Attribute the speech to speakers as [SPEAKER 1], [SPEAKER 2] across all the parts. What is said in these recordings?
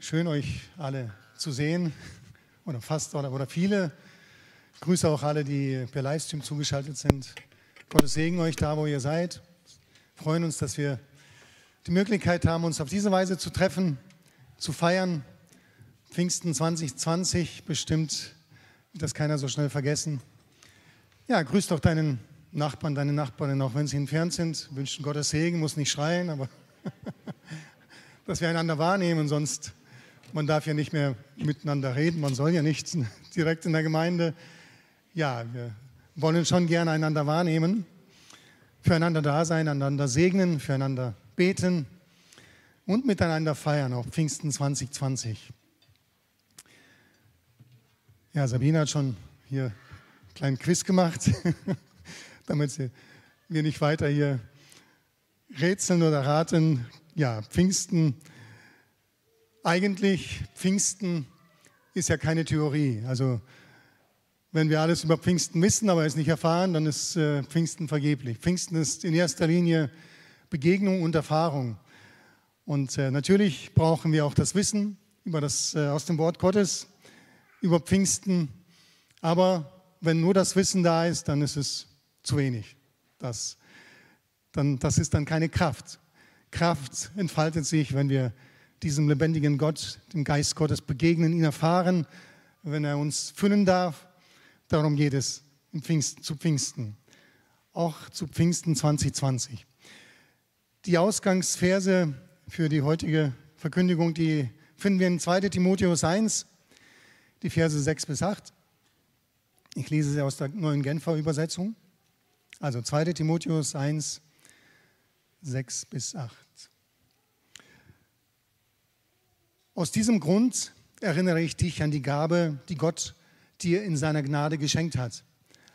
[SPEAKER 1] Schön, euch alle zu sehen oder fast oder, oder viele. Ich grüße auch alle, die per Livestream zugeschaltet sind. Gottes Segen euch da, wo ihr seid. Wir freuen uns, dass wir die Möglichkeit haben, uns auf diese Weise zu treffen, zu feiern. Pfingsten 2020, bestimmt wird das keiner so schnell vergessen. Ja, grüß doch deinen Nachbarn, deine Nachbarin, auch wenn sie entfernt sind. Wünschen Gottes Segen, muss nicht schreien, aber dass wir einander wahrnehmen, sonst man darf ja nicht mehr miteinander reden, man soll ja nicht direkt in der Gemeinde. Ja, wir wollen schon gerne einander wahrnehmen, füreinander da sein, einander segnen, füreinander beten und miteinander feiern, auch Pfingsten 2020. Ja, Sabine hat schon hier einen kleinen Quiz gemacht, damit wir nicht weiter hier rätseln oder raten. Ja, Pfingsten eigentlich, Pfingsten ist ja keine Theorie. Also wenn wir alles über Pfingsten wissen, aber es nicht erfahren, dann ist äh, Pfingsten vergeblich. Pfingsten ist in erster Linie Begegnung und Erfahrung. Und äh, natürlich brauchen wir auch das Wissen über das, äh, aus dem Wort Gottes, über Pfingsten. Aber wenn nur das Wissen da ist, dann ist es zu wenig. Das, dann, das ist dann keine Kraft. Kraft entfaltet sich, wenn wir diesem lebendigen Gott, dem Geist Gottes begegnen, ihn erfahren, wenn er uns füllen darf. Darum geht es Pfingsten, zu Pfingsten, auch zu Pfingsten 2020. Die Ausgangsverse für die heutige Verkündigung, die finden wir in 2 Timotheus 1, die Verse 6 bis 8. Ich lese sie aus der neuen Genfer Übersetzung. Also 2 Timotheus 1, 6 bis 8. Aus diesem Grund erinnere ich dich an die Gabe, die Gott dir in seiner Gnade geschenkt hat,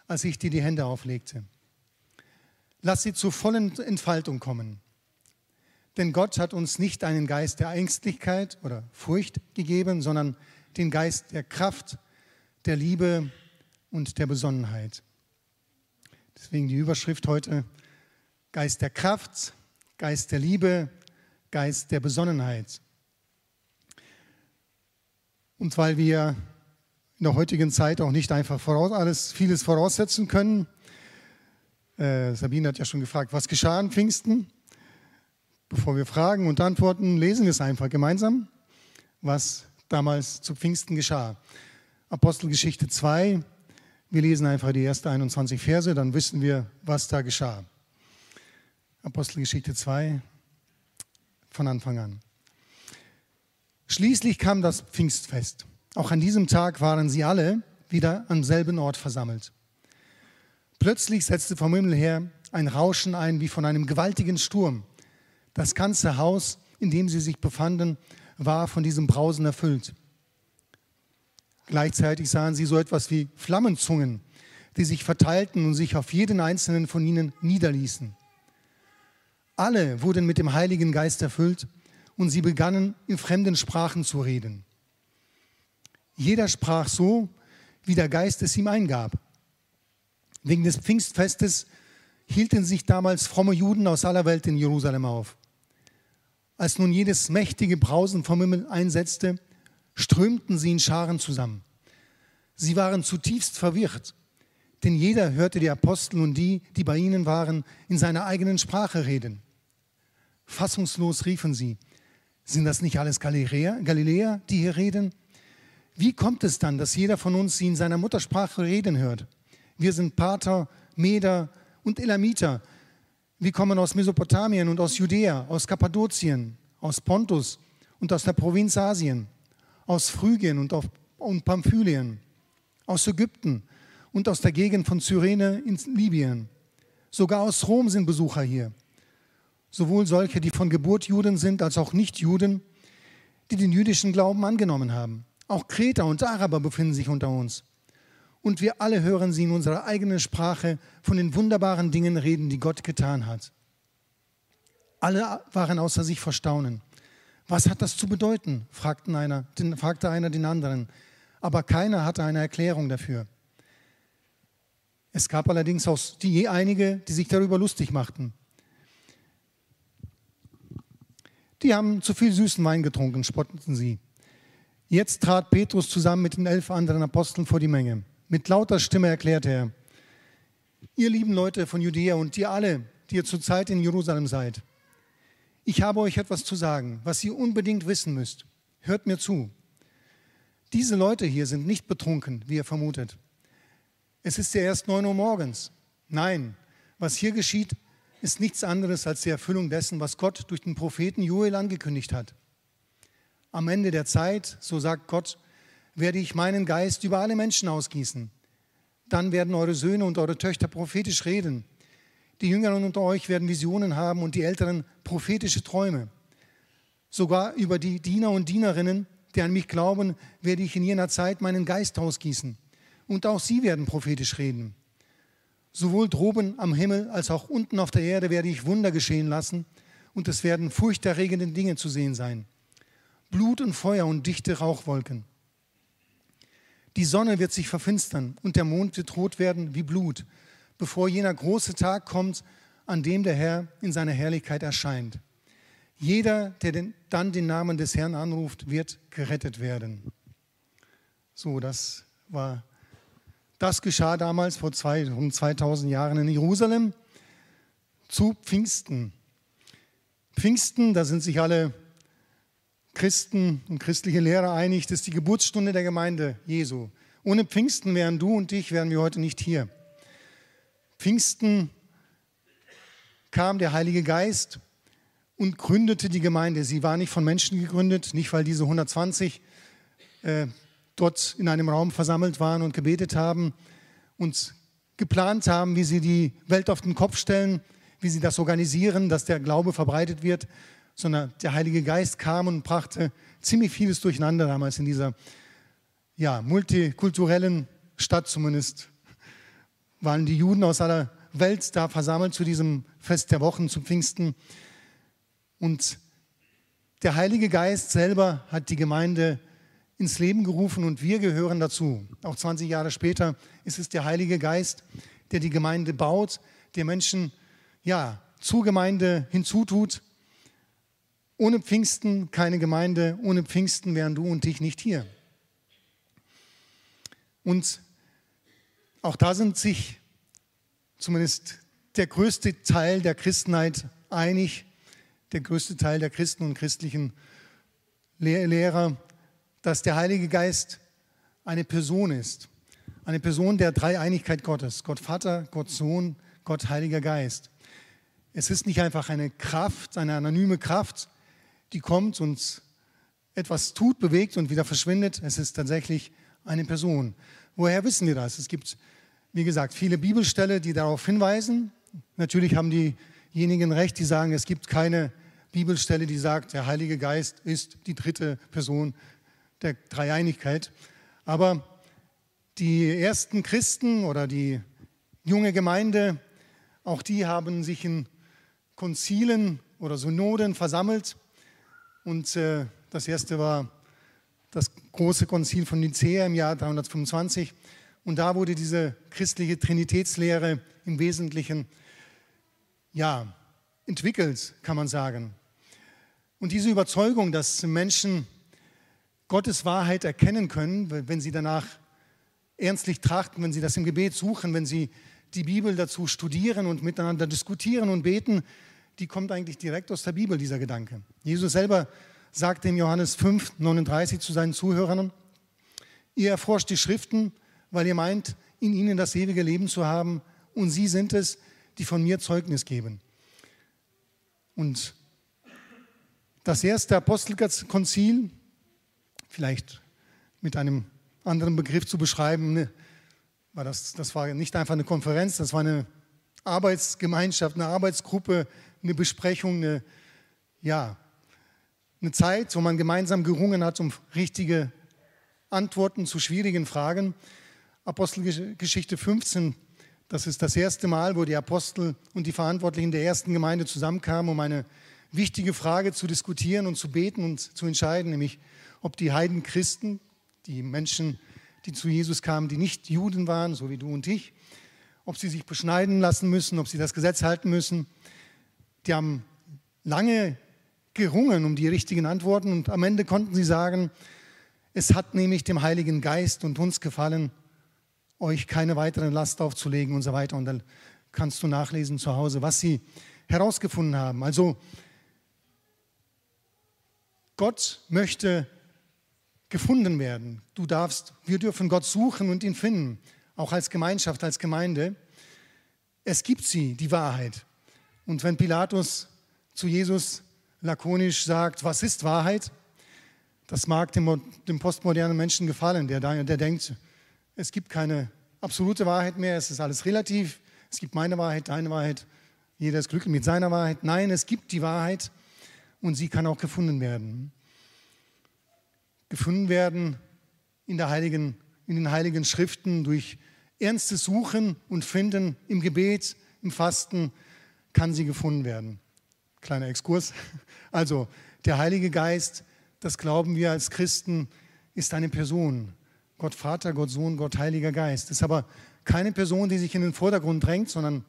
[SPEAKER 1] als ich dir die Hände auflegte. Lass sie zur vollen Entfaltung kommen. Denn Gott hat uns nicht einen Geist der Ängstlichkeit oder Furcht gegeben, sondern den Geist der Kraft, der Liebe und der Besonnenheit. Deswegen die Überschrift heute, Geist der Kraft, Geist der Liebe, Geist der Besonnenheit. Und weil wir in der heutigen Zeit auch nicht einfach voraus, alles, vieles voraussetzen können. Äh, Sabine hat ja schon gefragt, was geschah an Pfingsten? Bevor wir fragen und antworten, lesen wir es einfach gemeinsam, was damals zu Pfingsten geschah. Apostelgeschichte 2, wir lesen einfach die ersten 21 Verse, dann wissen wir, was da geschah. Apostelgeschichte 2 von Anfang an. Schließlich kam das Pfingstfest. Auch an diesem Tag waren sie alle wieder am selben Ort versammelt. Plötzlich setzte vom Himmel her ein Rauschen ein wie von einem gewaltigen Sturm. Das ganze Haus, in dem sie sich befanden, war von diesem Brausen erfüllt. Gleichzeitig sahen sie so etwas wie Flammenzungen, die sich verteilten und sich auf jeden einzelnen von ihnen niederließen. Alle wurden mit dem Heiligen Geist erfüllt und sie begannen in fremden Sprachen zu reden. Jeder sprach so, wie der Geist es ihm eingab. Wegen des Pfingstfestes hielten sich damals fromme Juden aus aller Welt in Jerusalem auf. Als nun jedes mächtige Brausen vom Himmel einsetzte, strömten sie in Scharen zusammen. Sie waren zutiefst verwirrt, denn jeder hörte die Apostel und die, die bei ihnen waren, in seiner eigenen Sprache reden. Fassungslos riefen sie, sind das nicht alles Galiläer, Galiläer, die hier reden? Wie kommt es dann, dass jeder von uns sie in seiner Muttersprache reden hört? Wir sind Pater, Meder und Elamiter. Wir kommen aus Mesopotamien und aus Judäa, aus Kappadokien, aus Pontus und aus der Provinz Asien, aus Phrygien und, und Pamphylien, aus Ägypten und aus der Gegend von Cyrene in Libyen. Sogar aus Rom sind Besucher hier sowohl solche, die von Geburt Juden sind, als auch Nichtjuden, die den jüdischen Glauben angenommen haben. Auch Kreter und Araber befinden sich unter uns. Und wir alle hören sie in unserer eigenen Sprache von den wunderbaren Dingen reden, die Gott getan hat. Alle waren außer sich vor Staunen. Was hat das zu bedeuten? fragten einer, den, fragte einer den anderen. Aber keiner hatte eine Erklärung dafür. Es gab allerdings auch die einige, die sich darüber lustig machten. Die haben zu viel süßen Wein getrunken, spotteten sie. Jetzt trat Petrus zusammen mit den elf anderen Aposteln vor die Menge. Mit lauter Stimme erklärte er, ihr lieben Leute von Judäa und ihr alle, die ihr zurzeit in Jerusalem seid, ich habe euch etwas zu sagen, was ihr unbedingt wissen müsst. Hört mir zu. Diese Leute hier sind nicht betrunken, wie ihr vermutet. Es ist ja erst 9 Uhr morgens. Nein, was hier geschieht, ist nichts anderes als die Erfüllung dessen, was Gott durch den Propheten Joel angekündigt hat. Am Ende der Zeit, so sagt Gott, werde ich meinen Geist über alle Menschen ausgießen. Dann werden eure Söhne und eure Töchter prophetisch reden. Die Jüngeren unter euch werden Visionen haben und die Älteren prophetische Träume. Sogar über die Diener und Dienerinnen, die an mich glauben, werde ich in jener Zeit meinen Geist ausgießen. Und auch sie werden prophetisch reden. Sowohl droben am Himmel als auch unten auf der Erde werde ich Wunder geschehen lassen und es werden furchterregende Dinge zu sehen sein. Blut und Feuer und dichte Rauchwolken. Die Sonne wird sich verfinstern und der Mond wird rot werden wie Blut, bevor jener große Tag kommt, an dem der Herr in seiner Herrlichkeit erscheint. Jeder, der den, dann den Namen des Herrn anruft, wird gerettet werden. So, das war, das geschah damals vor zwei, um 2000 Jahren in Jerusalem zu Pfingsten. Pfingsten, da sind sich alle Christen und christliche Lehrer einig, das ist die Geburtsstunde der Gemeinde Jesu. Ohne Pfingsten wären du und ich, wären wir heute nicht hier. Pfingsten kam der Heilige Geist und gründete die Gemeinde. Sie war nicht von Menschen gegründet, nicht weil diese 120 äh, dort in einem Raum versammelt waren und gebetet haben und geplant haben, wie sie die Welt auf den Kopf stellen, wie sie das organisieren, dass der Glaube verbreitet wird, sondern der Heilige Geist kam und brachte ziemlich vieles durcheinander damals in dieser ja, multikulturellen Stadt zumindest. Waren die Juden aus aller Welt da versammelt zu diesem Fest der Wochen, zum Pfingsten. Und der Heilige Geist selber hat die Gemeinde ins Leben gerufen und wir gehören dazu. Auch 20 Jahre später ist es der Heilige Geist, der die Gemeinde baut, der Menschen ja, zur Gemeinde hinzutut ohne Pfingsten keine Gemeinde, ohne Pfingsten wären du und ich nicht hier. Und auch da sind sich zumindest der größte Teil der Christenheit einig, der größte Teil der Christen und christlichen Lehrer, dass der Heilige Geist eine Person ist. Eine Person der Dreieinigkeit Gottes. Gott Vater, Gott Sohn, Gott Heiliger Geist. Es ist nicht einfach eine Kraft, eine anonyme Kraft, die kommt und etwas tut, bewegt und wieder verschwindet. Es ist tatsächlich eine Person. Woher wissen wir das? Es gibt, wie gesagt, viele Bibelstelle, die darauf hinweisen. Natürlich haben diejenigen recht, die sagen, es gibt keine Bibelstelle, die sagt, der Heilige Geist ist die dritte Person der Dreieinigkeit. Aber die ersten Christen oder die junge Gemeinde, auch die haben sich in Konzilen oder Synoden versammelt und äh, das erste war das große Konzil von Nicäa im Jahr 325. Und da wurde diese christliche Trinitätslehre im Wesentlichen ja, entwickelt, kann man sagen. Und diese Überzeugung, dass Menschen Gottes Wahrheit erkennen können, wenn sie danach ernstlich trachten, wenn sie das im Gebet suchen, wenn sie die Bibel dazu studieren und miteinander diskutieren und beten, die kommt eigentlich direkt aus der Bibel, dieser Gedanke. Jesus selber sagte in Johannes 5, 39 zu seinen Zuhörern, ihr erforscht die Schriften, weil ihr meint, in ihnen das ewige Leben zu haben, und sie sind es, die von mir Zeugnis geben. Und das erste Apostelkonzil, vielleicht mit einem anderen Begriff zu beschreiben, ne, war das, das war nicht einfach eine Konferenz, das war eine Arbeitsgemeinschaft, eine Arbeitsgruppe eine Besprechung, eine, ja, eine Zeit, wo man gemeinsam gerungen hat um richtige Antworten zu schwierigen Fragen. Apostelgeschichte 15, das ist das erste Mal, wo die Apostel und die Verantwortlichen der ersten Gemeinde zusammenkamen, um eine wichtige Frage zu diskutieren und zu beten und zu entscheiden, nämlich ob die Heidenchristen, die Menschen, die zu Jesus kamen, die nicht Juden waren, so wie du und ich, ob sie sich beschneiden lassen müssen, ob sie das Gesetz halten müssen die haben lange gerungen um die richtigen Antworten und am Ende konnten sie sagen, Es hat nämlich dem Heiligen Geist und uns gefallen, euch keine weitere Last aufzulegen und so weiter. Und dann kannst du nachlesen zu Hause, was sie herausgefunden haben. Also Gott möchte gefunden werden. Du darfst, wir dürfen Gott suchen und ihn finden, auch als Gemeinschaft, als Gemeinde. Es gibt sie, die Wahrheit. Und wenn Pilatus zu Jesus lakonisch sagt, was ist Wahrheit? Das mag dem, dem postmodernen Menschen gefallen, der, der denkt, es gibt keine absolute Wahrheit mehr, es ist alles relativ, es gibt meine Wahrheit, deine Wahrheit, jeder ist glücklich mit seiner Wahrheit. Nein, es gibt die Wahrheit und sie kann auch gefunden werden. Gefunden werden in, der heiligen, in den heiligen Schriften durch ernstes Suchen und Finden im Gebet, im Fasten kann sie gefunden werden. Kleiner Exkurs. Also der Heilige Geist, das glauben wir als Christen, ist eine Person. Gott Vater, Gott Sohn, Gott Heiliger Geist. Ist aber keine Person, die sich in den Vordergrund drängt, sondern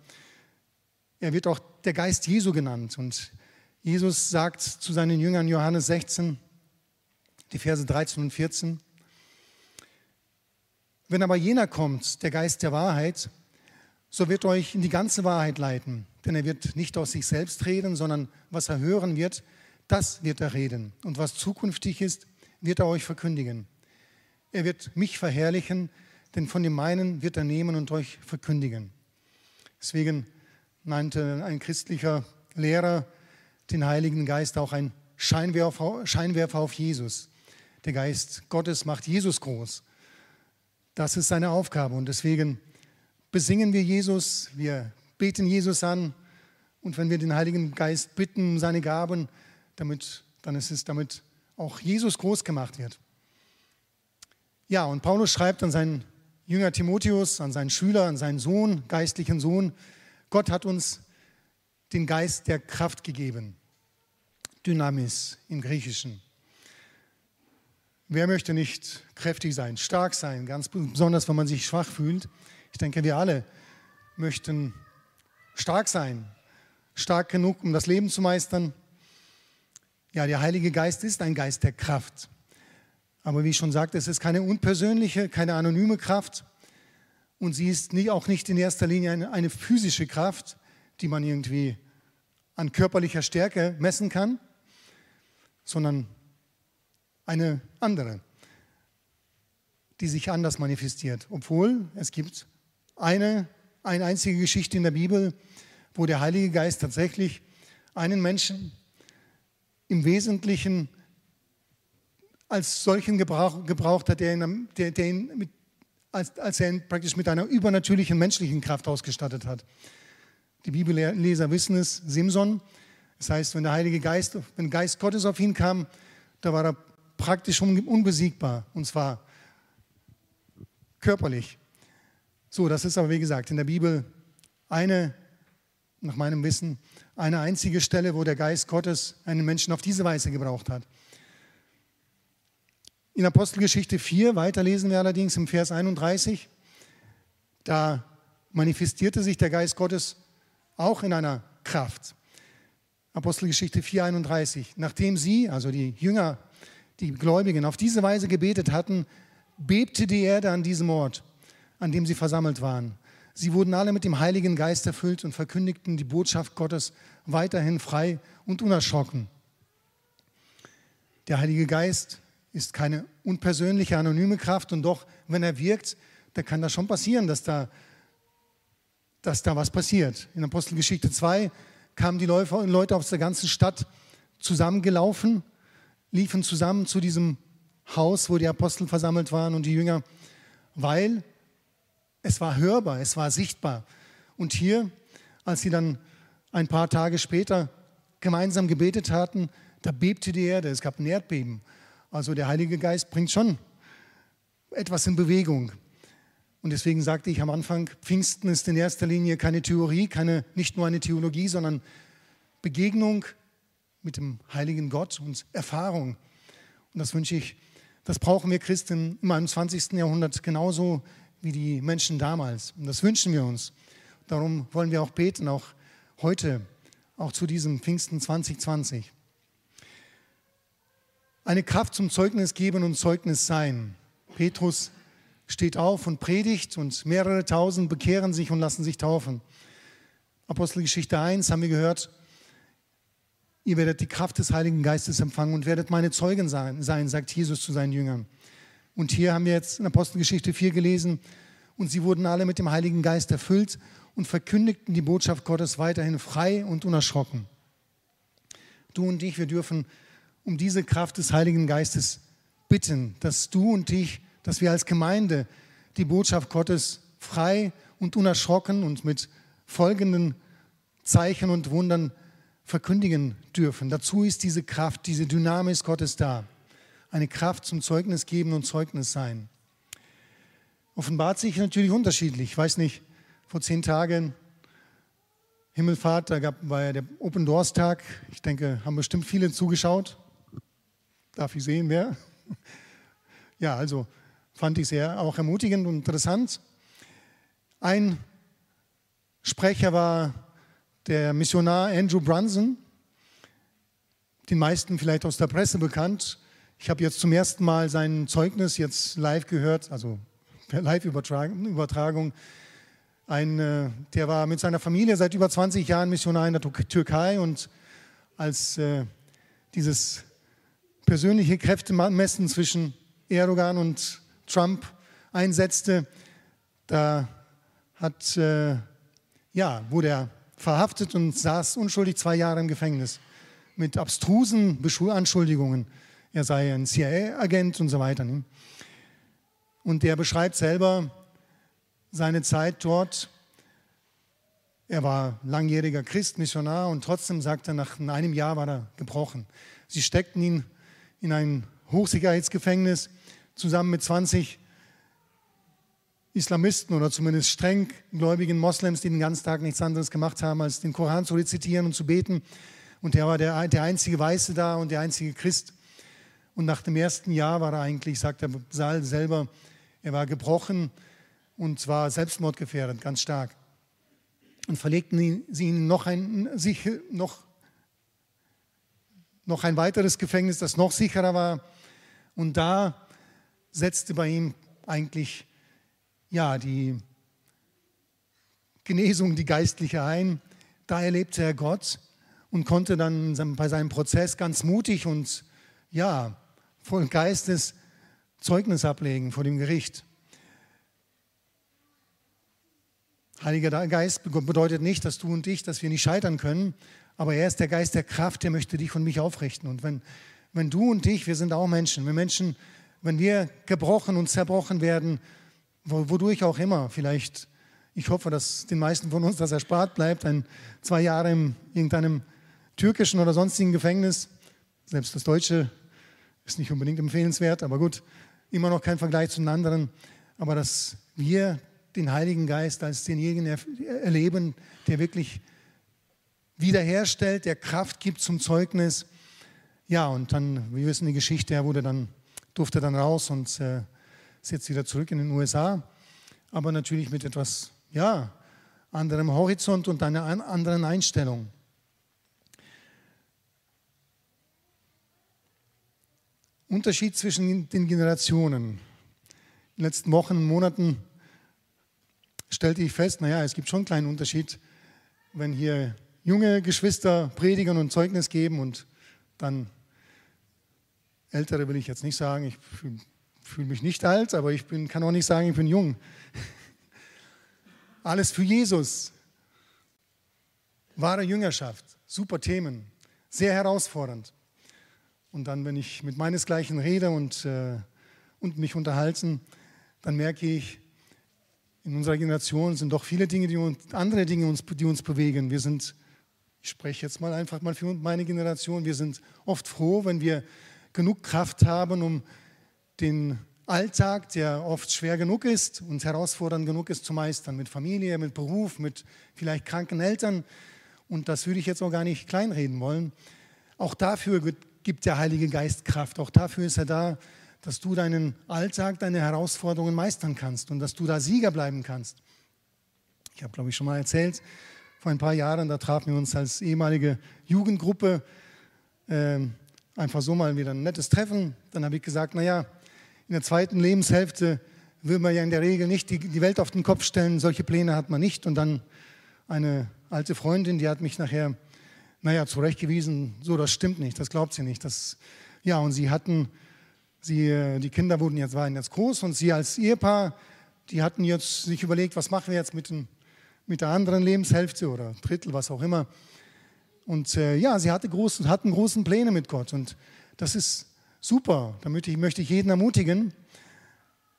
[SPEAKER 1] er wird auch der Geist Jesu genannt. Und Jesus sagt zu seinen Jüngern Johannes 16, die Verse 13 und 14, wenn aber jener kommt, der Geist der Wahrheit, so wird euch in die ganze Wahrheit leiten. Denn er wird nicht aus sich selbst reden, sondern was er hören wird, das wird er reden. Und was zukünftig ist, wird er euch verkündigen. Er wird mich verherrlichen, denn von dem meinen wird er nehmen und euch verkündigen. Deswegen nannte ein christlicher Lehrer den Heiligen Geist auch ein Scheinwerfer, Scheinwerfer auf Jesus. Der Geist Gottes macht Jesus groß. Das ist seine Aufgabe und deswegen besingen wir Jesus, wir beten Jesus an und wenn wir den Heiligen Geist bitten seine Gaben, damit, dann ist es damit auch Jesus groß gemacht wird. Ja, und Paulus schreibt an seinen Jünger Timotheus, an seinen Schüler, an seinen Sohn, geistlichen Sohn, Gott hat uns den Geist der Kraft gegeben. Dynamis im Griechischen. Wer möchte nicht kräftig sein, stark sein, ganz besonders, wenn man sich schwach fühlt? Ich denke, wir alle möchten stark sein, stark genug, um das Leben zu meistern. Ja, der Heilige Geist ist ein Geist der Kraft. Aber wie ich schon sagte, es ist keine unpersönliche, keine anonyme Kraft. Und sie ist nie, auch nicht in erster Linie eine, eine physische Kraft, die man irgendwie an körperlicher Stärke messen kann, sondern eine andere, die sich anders manifestiert. Obwohl es gibt eine, eine einzige Geschichte in der Bibel, wo der Heilige Geist tatsächlich einen Menschen im Wesentlichen als solchen gebrauch, gebraucht hat, der ihn, der, der ihn mit, als, als er ihn praktisch mit einer übernatürlichen menschlichen Kraft ausgestattet hat. Die Bibelleser wissen es, Simson. Das heißt, wenn der Heilige Geist, wenn Geist Gottes auf ihn kam, da war er praktisch unbesiegbar, und zwar körperlich. So, das ist aber wie gesagt in der Bibel eine, nach meinem Wissen, eine einzige Stelle, wo der Geist Gottes einen Menschen auf diese Weise gebraucht hat. In Apostelgeschichte 4, weiterlesen wir allerdings im Vers 31, da manifestierte sich der Geist Gottes auch in einer Kraft. Apostelgeschichte 4, 31. Nachdem sie, also die Jünger die Gläubigen auf diese Weise gebetet hatten, bebte die Erde an diesem Ort, an dem sie versammelt waren. Sie wurden alle mit dem Heiligen Geist erfüllt und verkündigten die Botschaft Gottes weiterhin frei und unerschrocken. Der Heilige Geist ist keine unpersönliche, anonyme Kraft und doch, wenn er wirkt, da kann das schon passieren, dass da, dass da was passiert. In Apostelgeschichte 2 kamen die Leute aus der ganzen Stadt zusammengelaufen liefen zusammen zu diesem Haus, wo die Apostel versammelt waren und die Jünger, weil es war hörbar, es war sichtbar. Und hier, als sie dann ein paar Tage später gemeinsam gebetet hatten, da bebte die Erde, es gab ein Erdbeben. Also der Heilige Geist bringt schon etwas in Bewegung. Und deswegen sagte ich am Anfang, Pfingsten ist in erster Linie keine Theorie, keine, nicht nur eine Theologie, sondern Begegnung mit dem heiligen Gott und Erfahrung. Und das wünsche ich, das brauchen wir Christen im 21. Jahrhundert genauso wie die Menschen damals. Und das wünschen wir uns. Darum wollen wir auch beten, auch heute, auch zu diesem Pfingsten 2020. eine Kraft zum Zeugnis geben und Zeugnis sein. Petrus steht auf und predigt und mehrere tausend bekehren sich und lassen sich taufen. Apostelgeschichte 1 haben wir gehört, ihr werdet die Kraft des Heiligen Geistes empfangen und werdet meine Zeugen sein, sein, sagt Jesus zu seinen Jüngern. Und hier haben wir jetzt in Apostelgeschichte 4 gelesen, und sie wurden alle mit dem Heiligen Geist erfüllt und verkündigten die Botschaft Gottes weiterhin frei und unerschrocken. Du und ich, wir dürfen um diese Kraft des Heiligen Geistes bitten, dass du und ich, dass wir als Gemeinde die Botschaft Gottes frei und unerschrocken und mit folgenden Zeichen und Wundern verkündigen dürfen. Dazu ist diese Kraft, diese Dynamis Gottes da. Eine Kraft zum Zeugnis geben und Zeugnis sein. Offenbart sich natürlich unterschiedlich. Ich weiß nicht, vor zehn Tagen Himmelfahrt, da gab, war ja der Open Doors Tag. Ich denke, haben bestimmt viele zugeschaut. Darf ich sehen, wer? Ja, also fand ich sehr auch ermutigend und interessant. Ein Sprecher war der Missionar Andrew Brunson, den meisten vielleicht aus der Presse bekannt. Ich habe jetzt zum ersten Mal sein Zeugnis jetzt live gehört, also per Live-Übertragung. Äh, der war mit seiner Familie seit über 20 Jahren Missionar in der Türkei und als äh, dieses persönliche Kräftemessen zwischen Erdogan und Trump einsetzte, da hat, äh, ja, wurde er verhaftet und saß unschuldig zwei Jahre im Gefängnis mit abstrusen Anschuldigungen. Er sei ein CIA-Agent und so weiter. Ne? Und der beschreibt selber seine Zeit dort. Er war langjähriger Christ, Missionar und trotzdem sagt er, nach einem Jahr war er gebrochen. Sie steckten ihn in ein Hochsicherheitsgefängnis zusammen mit 20 Islamisten oder zumindest streng gläubigen Moslems, die den ganzen Tag nichts anderes gemacht haben, als den Koran zu rezitieren und zu beten. Und er war der, der einzige Weiße da und der einzige Christ. Und nach dem ersten Jahr war er eigentlich, sagt der Saal selber, er war gebrochen und zwar selbstmordgefährdet, ganz stark. Und verlegten sie ihn noch ein, sich, noch, noch ein weiteres Gefängnis, das noch sicherer war. Und da setzte bei ihm eigentlich ja, die Genesung, die geistliche ein. Da erlebte er Gott und konnte dann bei seinem Prozess ganz mutig und ja, voll Geistes Zeugnis ablegen vor dem Gericht. Heiliger Geist bedeutet nicht, dass du und ich, dass wir nicht scheitern können, aber er ist der Geist der Kraft, der möchte dich und mich aufrichten. Und wenn, wenn du und ich, wir sind auch Menschen, wenn Menschen, wenn wir gebrochen und zerbrochen werden, wodurch auch immer, vielleicht, ich hoffe, dass den meisten von uns das erspart bleibt, ein, zwei Jahre in irgendeinem türkischen oder sonstigen Gefängnis, selbst das deutsche ist nicht unbedingt empfehlenswert, aber gut, immer noch kein Vergleich zu den anderen, aber dass wir den Heiligen Geist als denjenigen erleben, der wirklich wiederherstellt, der Kraft gibt zum Zeugnis. Ja, und dann, wir wissen die Geschichte, er wurde dann, durfte dann raus und äh, ist jetzt wieder zurück in den USA, aber natürlich mit etwas, ja, anderem Horizont und einer anderen Einstellung. Unterschied zwischen den Generationen. In den letzten Wochen und Monaten stellte ich fest, naja, es gibt schon einen kleinen Unterschied, wenn hier junge Geschwister predigen und Zeugnis geben und dann ältere will ich jetzt nicht sagen, ich fühle fühl mich nicht alt, aber ich bin, kann auch nicht sagen, ich bin jung. Alles für Jesus. Wahre Jüngerschaft, super Themen, sehr herausfordernd. Und dann, wenn ich mit meinesgleichen rede und, äh, und mich unterhalten, dann merke ich, in unserer Generation sind doch viele Dinge, die uns, andere Dinge, uns, die uns bewegen. Wir sind, ich spreche jetzt mal einfach mal für meine Generation, wir sind oft froh, wenn wir genug Kraft haben, um den Alltag, der oft schwer genug ist und herausfordernd genug ist zu meistern, mit Familie, mit Beruf, mit vielleicht kranken Eltern. Und das würde ich jetzt auch gar nicht kleinreden wollen. Auch dafür gibt der Heilige Geist Kraft. Auch dafür ist er da, dass du deinen Alltag, deine Herausforderungen meistern kannst und dass du da Sieger bleiben kannst. Ich habe, glaube ich, schon mal erzählt, vor ein paar Jahren, da trafen wir uns als ehemalige Jugendgruppe äh, einfach so mal wieder ein nettes Treffen. Dann habe ich gesagt, naja, in der zweiten Lebenshälfte will man ja in der Regel nicht die, die Welt auf den Kopf stellen. Solche Pläne hat man nicht. Und dann eine alte Freundin, die hat mich nachher, naja, zurechtgewiesen, so, das stimmt nicht, das glaubt sie nicht. Das, ja, und sie hatten, sie, äh, die Kinder wurden jetzt, waren jetzt groß und sie als Ehepaar, die hatten jetzt sich überlegt, was machen wir jetzt mit, den, mit der anderen Lebenshälfte oder Drittel, was auch immer. Und äh, ja, sie hatte groß, hatten großen Pläne mit Gott und das ist super. Da möchte ich, möchte ich jeden ermutigen.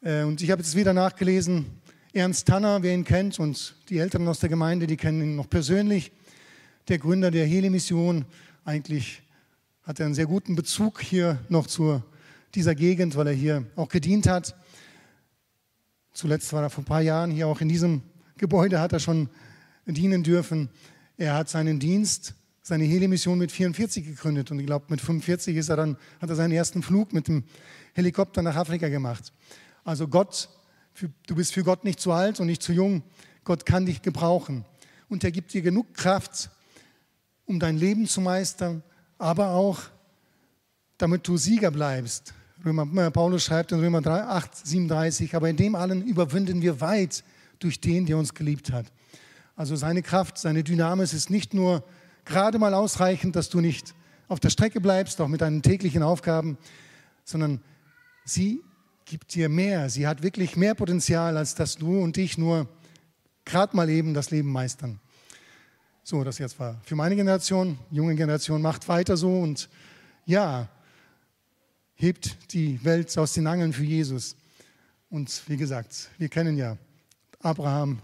[SPEAKER 1] Äh, und ich habe jetzt wieder nachgelesen, Ernst Tanner, wer ihn kennt, und die Älteren aus der Gemeinde, die kennen ihn noch persönlich, der Gründer der Heli-Mission. Eigentlich hat er einen sehr guten Bezug hier noch zu dieser Gegend, weil er hier auch gedient hat. Zuletzt war er vor ein paar Jahren hier auch in diesem Gebäude, hat er schon dienen dürfen. Er hat seinen Dienst seine Heli-Mission mit 44 gegründet und ich glaube, mit 45 ist er dann, hat er seinen ersten Flug mit dem Helikopter nach Afrika gemacht. Also Gott, für, du bist für Gott nicht zu alt und nicht zu jung. Gott kann dich gebrauchen und er gibt dir genug Kraft, um dein Leben zu meistern, aber auch, damit du Sieger bleibst. Römer, Paulus schreibt in Römer 8, 37, aber in dem allen überwinden wir weit durch den, der uns geliebt hat. Also seine Kraft, seine Dynamis ist nicht nur gerade mal ausreichend, dass du nicht auf der Strecke bleibst, auch mit deinen täglichen Aufgaben, sondern sie gibt dir mehr. Sie hat wirklich mehr Potenzial, als dass du und ich nur gerade mal eben das Leben meistern. So, das jetzt war für meine Generation, junge Generation, macht weiter so und ja, hebt die Welt aus den Angeln für Jesus. Und wie gesagt, wir kennen ja Abraham,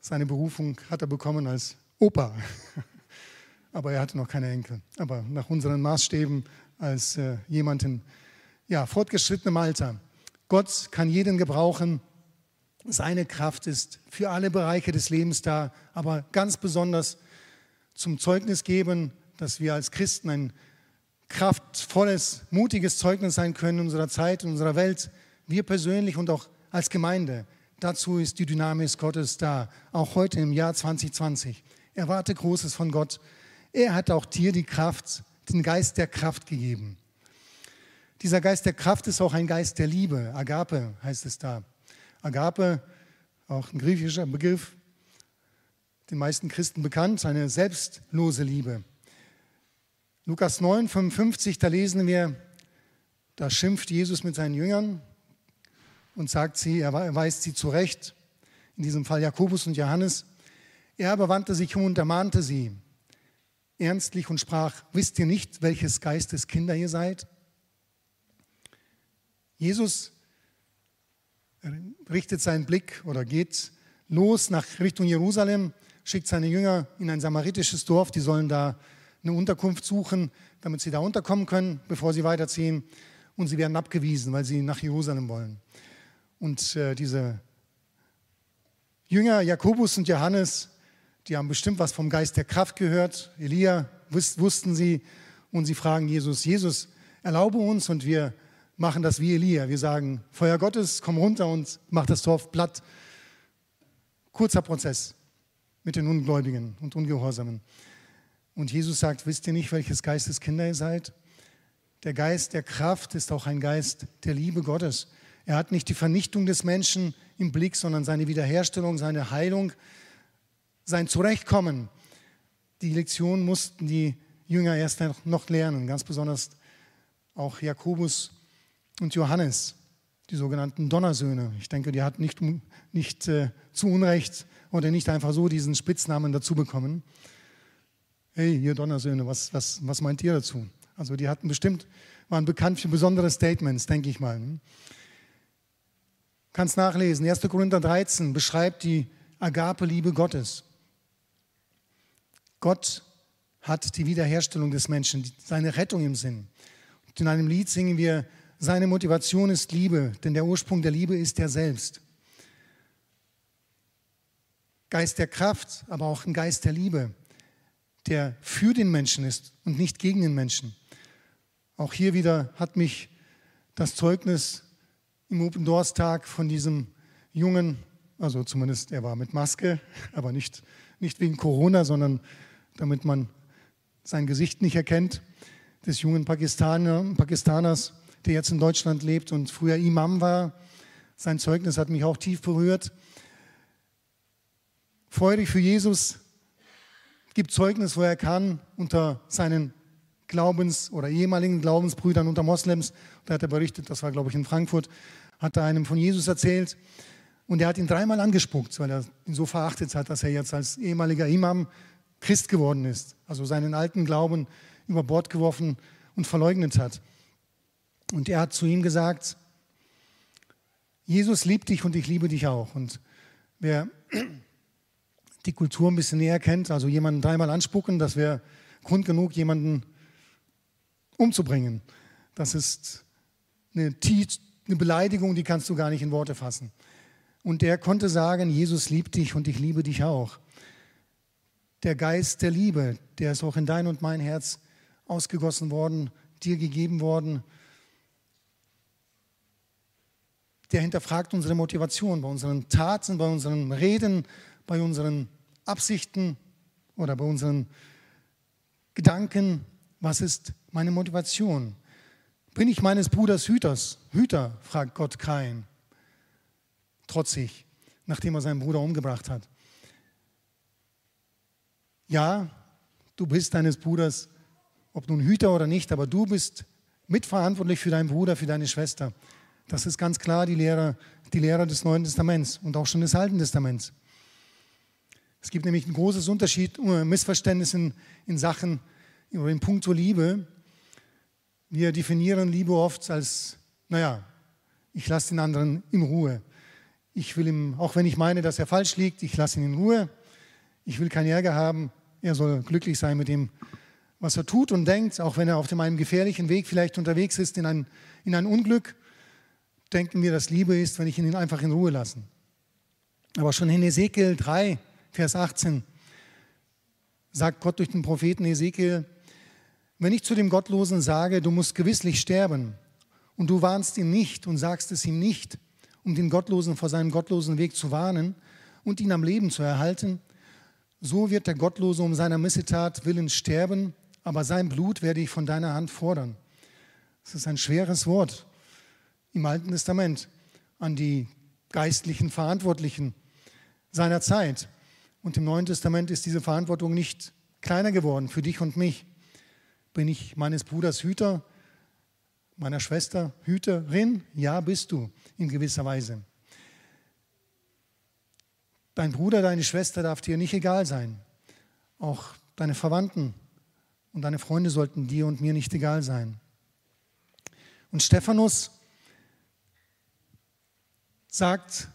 [SPEAKER 1] seine Berufung hat er bekommen als Opa. aber er hatte noch keine Enkel. Aber nach unseren Maßstäben als äh, jemand in ja, fortgeschrittenem Alter. Gott kann jeden gebrauchen. Seine Kraft ist für alle Bereiche des Lebens da, aber ganz besonders zum Zeugnis geben, dass wir als Christen ein kraftvolles, mutiges Zeugnis sein können in unserer Zeit, in unserer Welt, wir persönlich und auch als Gemeinde. Dazu ist die Dynamik Gottes da, auch heute im Jahr 2020. Erwarte Großes von Gott er hat auch dir die Kraft, den Geist der Kraft gegeben. Dieser Geist der Kraft ist auch ein Geist der Liebe. Agape heißt es da. Agape, auch ein griechischer Begriff, den meisten Christen bekannt, eine selbstlose Liebe. Lukas 9, 55, da lesen wir, da schimpft Jesus mit seinen Jüngern und sagt sie, er weist sie zurecht, in diesem Fall Jakobus und Johannes. Er aber wandte sich um und ermahnte sie, ernstlich und sprach, wisst ihr nicht, welches Geistes Kinder ihr seid? Jesus richtet seinen Blick oder geht los nach Richtung Jerusalem, schickt seine Jünger in ein samaritisches Dorf, die sollen da eine Unterkunft suchen, damit sie da unterkommen können, bevor sie weiterziehen. Und sie werden abgewiesen, weil sie nach Jerusalem wollen. Und äh, diese Jünger, Jakobus und Johannes, die haben bestimmt was vom Geist der Kraft gehört. Elia wussten sie und sie fragen Jesus, Jesus, erlaube uns und wir machen das wie Elia. Wir sagen, Feuer Gottes, komm runter und mach das Dorf platt. Kurzer Prozess mit den Ungläubigen und Ungehorsamen. Und Jesus sagt, wisst ihr nicht, welches Geistes Kinder ihr seid? Der Geist der Kraft ist auch ein Geist der Liebe Gottes. Er hat nicht die Vernichtung des Menschen im Blick, sondern seine Wiederherstellung, seine Heilung, sein Zurechtkommen. Die Lektion mussten die Jünger erst noch lernen, ganz besonders auch Jakobus und Johannes, die sogenannten Donnersöhne. Ich denke, die hatten nicht, nicht äh, zu Unrecht oder nicht einfach so diesen Spitznamen dazu bekommen. Hey, ihr Donnersöhne, was, was, was meint ihr dazu? Also die hatten bestimmt, waren bekannt für besondere Statements, denke ich mal. Kannst nachlesen. 1. Korinther 13 beschreibt die Agape-Liebe Gottes. Gott hat die Wiederherstellung des Menschen, seine Rettung im Sinn. Und in einem Lied singen wir, seine Motivation ist Liebe, denn der Ursprung der Liebe ist er selbst. Geist der Kraft, aber auch ein Geist der Liebe, der für den Menschen ist und nicht gegen den Menschen. Auch hier wieder hat mich das Zeugnis im Open Doors Tag von diesem Jungen, also zumindest er war mit Maske, aber nicht, nicht wegen Corona, sondern damit man sein Gesicht nicht erkennt. des jungen Pakistaner, Pakistaners, der jetzt in Deutschland lebt und früher Imam war. Sein Zeugnis hat mich auch tief berührt. Freudig für Jesus, gibt Zeugnis, wo er kann, unter seinen Glaubens- oder ehemaligen Glaubensbrüdern, unter Moslems. Da hat er berichtet, das war, glaube ich, in Frankfurt, hat er einem von Jesus erzählt. Und er hat ihn dreimal angespuckt, weil er ihn so verachtet hat, dass er jetzt als ehemaliger Imam Christ geworden ist. Also seinen alten Glauben über Bord geworfen und verleugnet hat. Und er hat zu ihm gesagt, Jesus liebt dich und ich liebe dich auch. Und wer die Kultur ein bisschen näher kennt, also jemanden dreimal anspucken, das wäre Grund genug, jemanden umzubringen. Das ist eine, eine Beleidigung, die kannst du gar nicht in Worte fassen. Und er konnte sagen, Jesus liebt dich und ich liebe dich auch. Der Geist der Liebe, der ist auch in dein und mein Herz ausgegossen worden, dir gegeben worden. Der hinterfragt unsere Motivation bei unseren Taten, bei unseren Reden, bei unseren Absichten oder bei unseren Gedanken. Was ist meine Motivation? Bin ich meines Bruders Hüters? Hüter, fragt Gott Kain. Trotzig, nachdem er seinen Bruder umgebracht hat. Ja, du bist deines Bruders, ob nun Hüter oder nicht, aber du bist mitverantwortlich für deinen Bruder, für deine Schwester. Das ist ganz klar die Lehre, die Lehre des Neuen Testaments und auch schon des Alten Testaments. Es gibt nämlich ein großes Unterschied, äh, Missverständnis in, in Sachen in puncto Liebe. Wir definieren Liebe oft als, naja, ich lasse den anderen in Ruhe. Ich will ihm, auch wenn ich meine, dass er falsch liegt, ich lasse ihn in Ruhe. Ich will keinen Ärger haben. Er soll glücklich sein mit dem, was er tut und denkt, auch wenn er auf einem gefährlichen Weg vielleicht unterwegs ist in ein, in ein Unglück. Denken wir, dass Liebe ist, wenn ich ihn einfach in Ruhe lasse. Aber schon in Ezekiel 3, Vers 18 sagt Gott durch den Propheten Ezekiel, wenn ich zu dem Gottlosen sage, du musst gewisslich sterben, und du warnst ihn nicht und sagst es ihm nicht, um den Gottlosen vor seinem gottlosen Weg zu warnen und ihn am Leben zu erhalten, so wird der Gottlose um seiner Missetat willen sterben, aber sein Blut werde ich von deiner Hand fordern. Das ist ein schweres Wort im Alten Testament an die geistlichen Verantwortlichen seiner Zeit. Und im Neuen Testament ist diese Verantwortung nicht kleiner geworden für dich und mich. Bin ich meines Bruders Hüter, meiner Schwester Hüterin? Ja, bist du in gewisser Weise. Dein Bruder, deine Schwester darf dir nicht egal sein. Auch deine Verwandten und deine Freunde sollten dir und mir nicht egal sein. Und Stephanus sagt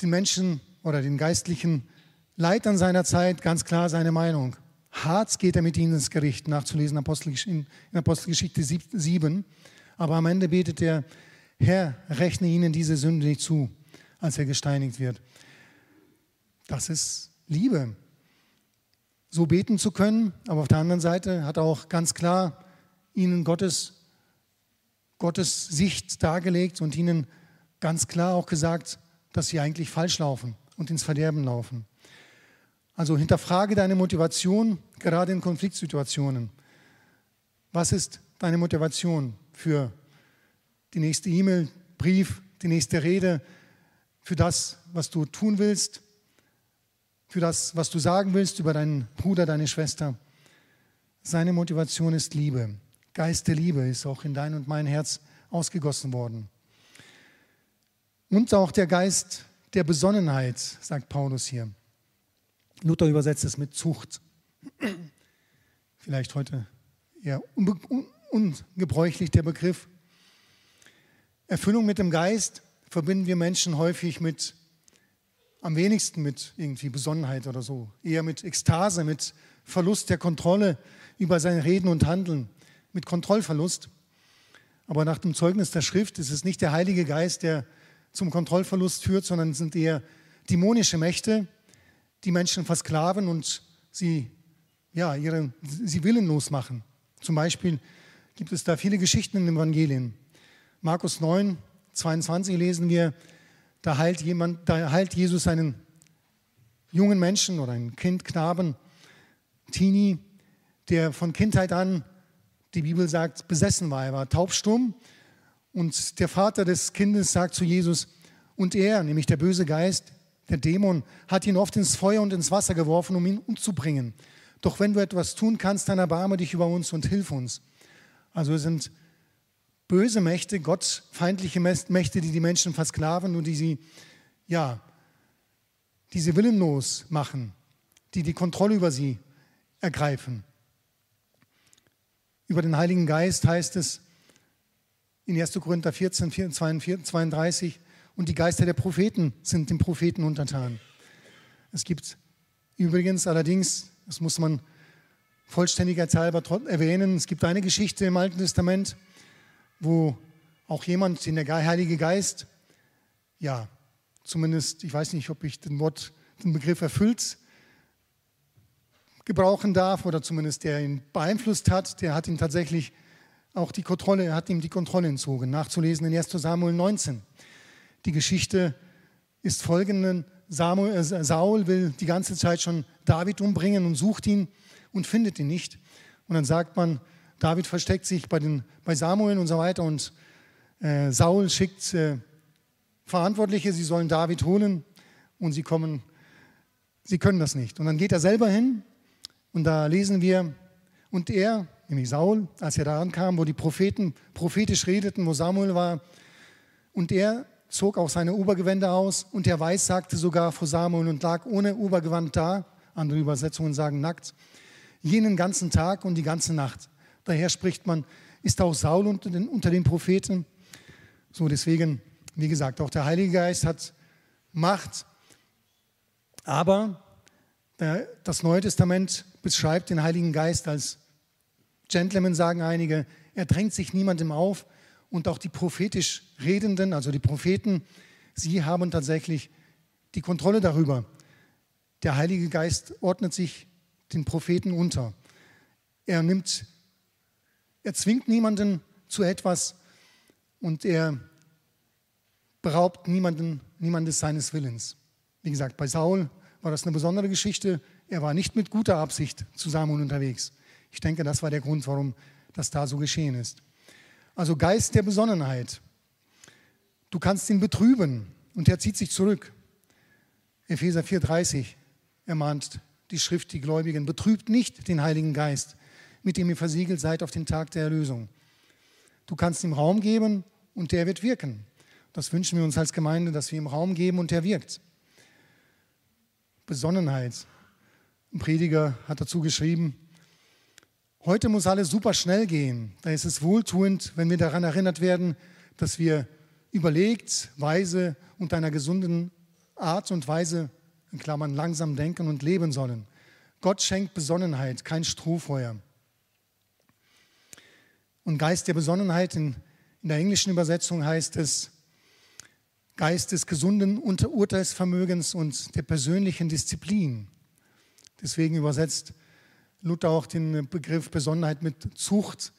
[SPEAKER 1] den Menschen oder den geistlichen Leitern seiner Zeit ganz klar seine Meinung. Hart geht er mit ihnen ins Gericht, nachzulesen in Apostelgeschichte 7. Aber am Ende betet er, Herr, rechne ihnen diese Sünde nicht zu, als er gesteinigt wird. Das ist Liebe. So beten zu können, aber auf der anderen Seite hat er auch ganz klar ihnen Gottes, Gottes Sicht dargelegt und ihnen ganz klar auch gesagt, dass sie eigentlich falsch laufen und ins Verderben laufen. Also hinterfrage deine Motivation, gerade in Konfliktsituationen. Was ist deine Motivation für die nächste E-Mail, Brief, die nächste Rede, für das, was du tun willst, für das, was du sagen willst über deinen Bruder, deine Schwester? Seine Motivation ist Liebe. Geist der Liebe ist auch in dein und mein Herz ausgegossen worden. Und auch der Geist der Besonnenheit, sagt Paulus hier. Luther übersetzt es mit Zucht. Vielleicht heute eher ungebräuchlich der Begriff. Erfüllung mit dem Geist verbinden wir Menschen häufig mit, am wenigsten mit irgendwie Besonnenheit oder so, eher mit Ekstase, mit Verlust der Kontrolle über sein Reden und Handeln, mit Kontrollverlust. Aber nach dem Zeugnis der Schrift ist es nicht der Heilige Geist, der zum Kontrollverlust führt, sondern es sind eher dämonische Mächte, die Menschen versklaven und sie, ja, ihre, sie willenlos machen. Zum Beispiel gibt es da viele Geschichten in den Evangelien. Markus 9, 22 lesen wir, da heilt, jemand, da heilt Jesus einen jungen Menschen oder ein Kind, Knaben, Teenie, der von Kindheit an die Bibel sagt, besessen war. Er war taubstumm. Und der Vater des Kindes sagt zu Jesus, und er, nämlich der böse Geist, der Dämon, hat ihn oft ins Feuer und ins Wasser geworfen, um ihn umzubringen. Doch wenn du etwas tun kannst, dann erbarme dich über uns und hilf uns. Also sind böse Mächte, gottfeindliche Mächte, die die Menschen versklaven und die sie, ja, die sie willenlos machen, die die Kontrolle über sie ergreifen. Über den Heiligen Geist heißt es in 1. Korinther 14, 32, und die Geister der Propheten sind den Propheten untertan. Es gibt übrigens allerdings, das muss man vollständigkeitshalber erwähnen, es gibt eine Geschichte im Alten Testament, wo auch jemand, den der Heilige Geist, ja, zumindest, ich weiß nicht, ob ich den Wort, den Begriff erfüllt, gebrauchen darf oder zumindest der ihn beeinflusst hat, der hat ihm tatsächlich auch die Kontrolle, hat ihm die Kontrolle entzogen. Nachzulesen in 1 Samuel 19. Die Geschichte ist folgende. Samuel, äh, Saul will die ganze Zeit schon David umbringen und sucht ihn und findet ihn nicht. Und dann sagt man, David versteckt sich bei, den, bei Samuel und so weiter und äh, Saul schickt äh, Verantwortliche, sie sollen David holen und sie kommen, sie können das nicht. Und dann geht er selber hin und da lesen wir, und er, nämlich Saul, als er da ankam, wo die Propheten prophetisch redeten, wo Samuel war, und er zog auch seine Obergewänder aus und der Weiß sagte sogar vor Samuel und lag ohne Obergewand da, andere Übersetzungen sagen nackt, jenen ganzen Tag und die ganze Nacht. Daher spricht man, ist auch Saul unter den, unter den Propheten. So deswegen, wie gesagt, auch der Heilige Geist hat Macht, aber das Neue Testament beschreibt den Heiligen Geist als Gentleman, sagen einige, er drängt sich niemandem auf, und auch die prophetisch Redenden, also die Propheten, sie haben tatsächlich die Kontrolle darüber. Der Heilige Geist ordnet sich den Propheten unter. Er nimmt, er zwingt niemanden zu etwas und er beraubt niemanden, niemandes seines Willens. Wie gesagt, bei Saul war das eine besondere Geschichte. Er war nicht mit guter Absicht zusammen unterwegs. Ich denke, das war der Grund, warum das da so geschehen ist. Also Geist der Besonnenheit. Du kannst ihn betrüben und er zieht sich zurück. Epheser 4,30 ermahnt die Schrift die Gläubigen: Betrübt nicht den Heiligen Geist, mit dem ihr versiegelt seid auf den Tag der Erlösung. Du kannst ihm Raum geben und der wird wirken. Das wünschen wir uns als Gemeinde, dass wir ihm Raum geben und er wirkt. Besonnenheit. Ein Prediger hat dazu geschrieben, Heute muss alles super schnell gehen. Da ist es wohltuend, wenn wir daran erinnert werden, dass wir überlegt, weise und einer gesunden Art und Weise, in Klammern langsam denken und leben sollen. Gott schenkt Besonnenheit, kein Strohfeuer. Und Geist der Besonnenheit, in, in der englischen Übersetzung heißt es Geist des gesunden Urteilsvermögens und der persönlichen Disziplin. Deswegen übersetzt Luther auch den Begriff Besonnenheit mit Zucht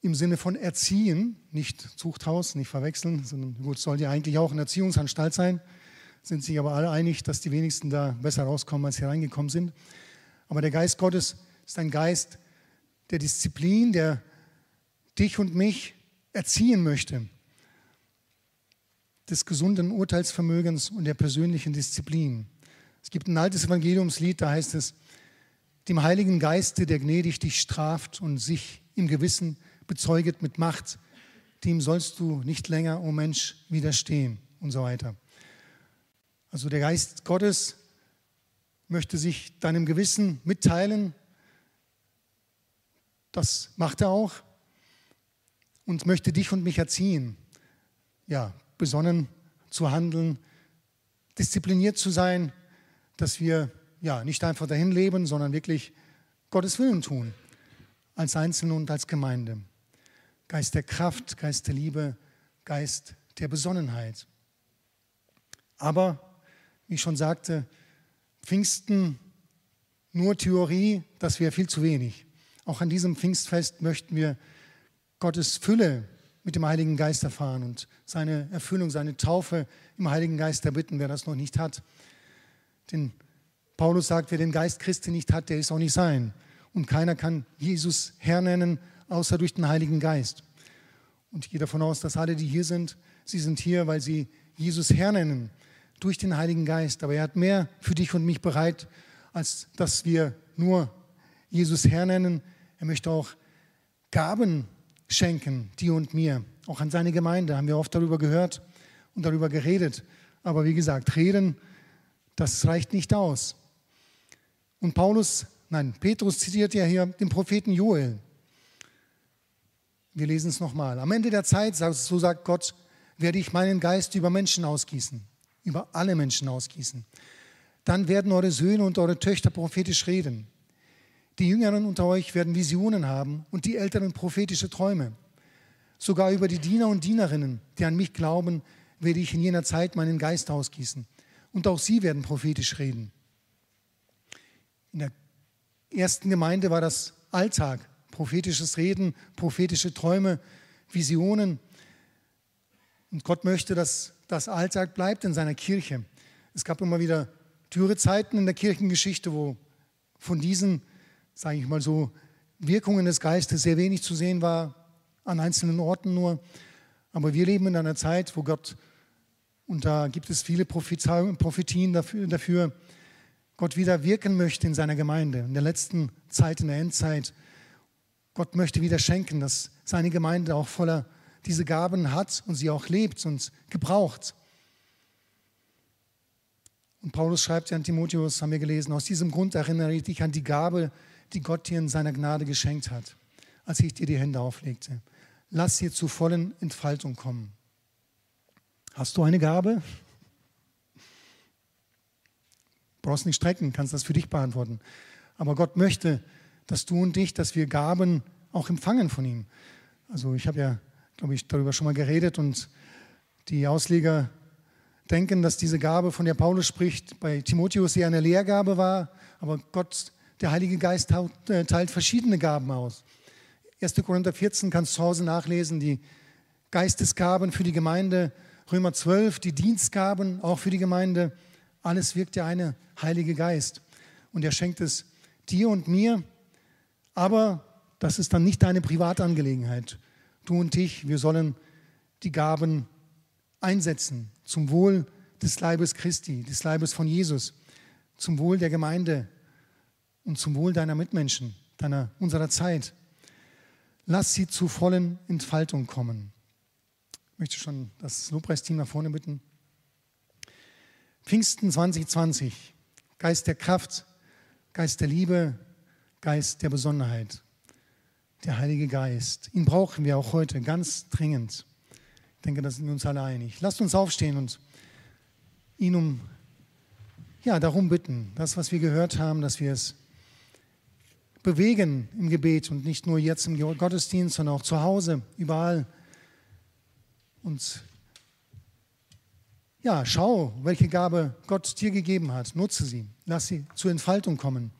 [SPEAKER 1] im Sinne von Erziehen, nicht Zuchthaus, nicht verwechseln, sondern gut, soll ja eigentlich auch eine Erziehungsanstalt sein. Sind sich aber alle einig, dass die wenigsten da besser rauskommen, als sie reingekommen sind. Aber der Geist Gottes ist ein Geist der Disziplin, der dich und mich erziehen möchte. Des gesunden Urteilsvermögens und der persönlichen Disziplin. Es gibt ein altes Evangeliumslied, da heißt es, dem Heiligen Geiste, der gnädig dich straft und sich im Gewissen bezeuget mit Macht, dem sollst du nicht länger, o oh Mensch, widerstehen und so weiter. Also der Geist Gottes möchte sich deinem Gewissen mitteilen, das macht er auch und möchte dich und mich erziehen, ja, besonnen zu handeln, diszipliniert zu sein, dass wir ja, nicht einfach dahin leben, sondern wirklich Gottes Willen tun, als Einzelne und als Gemeinde. Geist der Kraft, Geist der Liebe, Geist der Besonnenheit. Aber, wie ich schon sagte, Pfingsten nur Theorie, das wäre viel zu wenig. Auch an diesem Pfingstfest möchten wir Gottes Fülle mit dem Heiligen Geist erfahren und seine Erfüllung, seine Taufe im Heiligen Geist erbitten, wer das noch nicht hat. Den Paulus sagt, wer den Geist Christi nicht hat, der ist auch nicht sein. Und keiner kann Jesus Herr nennen, außer durch den Heiligen Geist. Und ich gehe davon aus, dass alle, die hier sind, sie sind hier, weil sie Jesus Herr nennen, durch den Heiligen Geist. Aber er hat mehr für dich und mich bereit, als dass wir nur Jesus Herr nennen. Er möchte auch Gaben schenken, dir und mir, auch an seine Gemeinde. Haben wir oft darüber gehört und darüber geredet. Aber wie gesagt, reden, das reicht nicht aus. Und Paulus, nein, Petrus zitiert ja hier den Propheten Joel. Wir lesen es nochmal. Am Ende der Zeit, so sagt Gott, werde ich meinen Geist über Menschen ausgießen, über alle Menschen ausgießen. Dann werden eure Söhne und eure Töchter prophetisch reden. Die Jüngeren unter euch werden Visionen haben und die Älteren prophetische Träume. Sogar über die Diener und Dienerinnen, die an mich glauben, werde ich in jener Zeit meinen Geist ausgießen. Und auch sie werden prophetisch reden. In der ersten Gemeinde war das Alltag, prophetisches Reden, prophetische Träume, Visionen. Und Gott möchte, dass das Alltag bleibt in seiner Kirche. Es gab immer wieder Türezeiten in der Kirchengeschichte, wo von diesen, sage ich mal so, Wirkungen des Geistes sehr wenig zu sehen war, an einzelnen Orten nur. Aber wir leben in einer Zeit, wo Gott, und da gibt es viele Prophetien dafür, dafür Gott wieder wirken möchte in seiner Gemeinde, in der letzten Zeit, in der Endzeit. Gott möchte wieder schenken, dass seine Gemeinde auch voller diese Gaben hat und sie auch lebt und gebraucht. Und Paulus schreibt ja an Timotheus, haben wir gelesen, aus diesem Grund erinnere ich dich an die Gabe, die Gott dir in seiner Gnade geschenkt hat, als ich dir die Hände auflegte. Lass sie zur vollen Entfaltung kommen. Hast du eine Gabe? Brauchst nicht strecken, kannst das für dich beantworten. Aber Gott möchte, dass du und ich, dass wir Gaben auch empfangen von ihm. Also ich habe ja, glaube ich, darüber schon mal geredet und die Ausleger denken, dass diese Gabe, von der Paulus spricht, bei Timotheus eher eine Lehrgabe war, aber Gott, der Heilige Geist, äh, teilt verschiedene Gaben aus. 1. Korinther 14 kannst du zu Hause nachlesen, die Geistesgaben für die Gemeinde, Römer 12, die Dienstgaben auch für die Gemeinde. Alles wirkt der eine Heilige Geist. Und er schenkt es dir und mir. Aber das ist dann nicht deine Privatangelegenheit. Du und ich, wir sollen die Gaben einsetzen zum Wohl des Leibes Christi, des Leibes von Jesus, zum Wohl der Gemeinde und zum Wohl deiner Mitmenschen, deiner, unserer Zeit. Lass sie zu vollen Entfaltung kommen. Ich möchte schon das Lobpreisteam nach vorne bitten. Pfingsten 2020, Geist der Kraft, Geist der Liebe, Geist der Besonnenheit, der Heilige Geist. Ihn brauchen wir auch heute ganz dringend. Ich denke, da sind wir uns alle einig. Lasst uns aufstehen und ihn um, ja, darum bitten, das, was wir gehört haben, dass wir es bewegen im Gebet und nicht nur jetzt im Gottesdienst, sondern auch zu Hause, überall. Und ja, schau, welche Gabe Gott dir gegeben hat. Nutze sie. Lass sie zur Entfaltung kommen.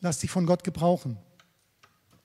[SPEAKER 1] Lass dich von Gott gebrauchen.